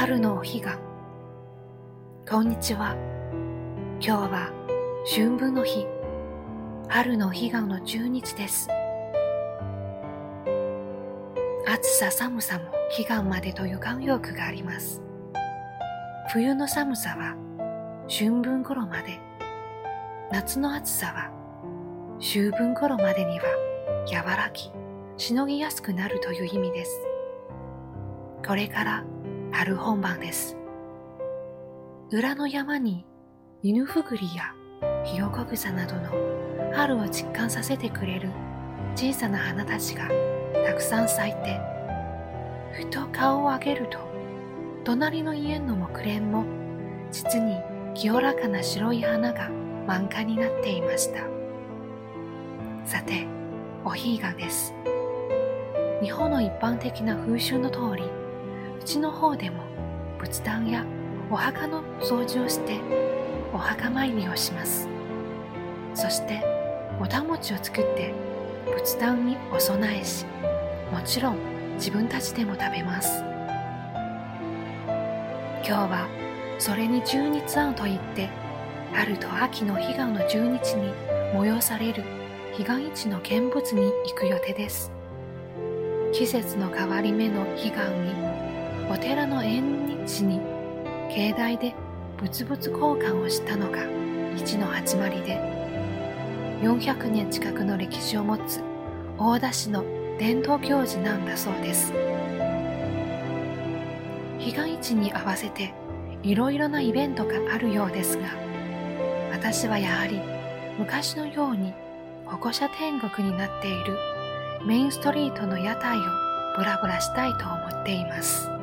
春のお彼岸こんにちは。今日は春分の日。春のお彼岸の十日です。暑さ寒さも彼岸までという慣用句があります。冬の寒さは春分頃まで。夏の暑さは秋分頃までには和らぎしのぎやすくなるという意味です。これから春本番です。裏の山に犬ふぐりやひよこ草などの春を実感させてくれる小さな花たちがたくさん咲いて、ふと顔を上げると、隣の家の木蓮も実に清らかな白い花が満開になっていました。さて、お彼岸です。日本の一般的な風習の通り、ちの方でも仏壇やお墓の掃除をしてお墓参りをします。そしておた餅を作って仏壇にお供えしもちろん自分たちでも食べます。今日はそれに十日庵といって春と秋の彼岸の十日に催される彼岸市の見物に行く予定です。季節の変わり目の彼岸にお寺の縁日に境内で物々交換をしたのが一の始まりで400年近くの歴史を持つ大田市の伝統行事なんだそうです彼岸市に合わせていろいろなイベントがあるようですが私はやはり昔のように保護者天国になっているメインストリートの屋台をブラブラしたいと思っています。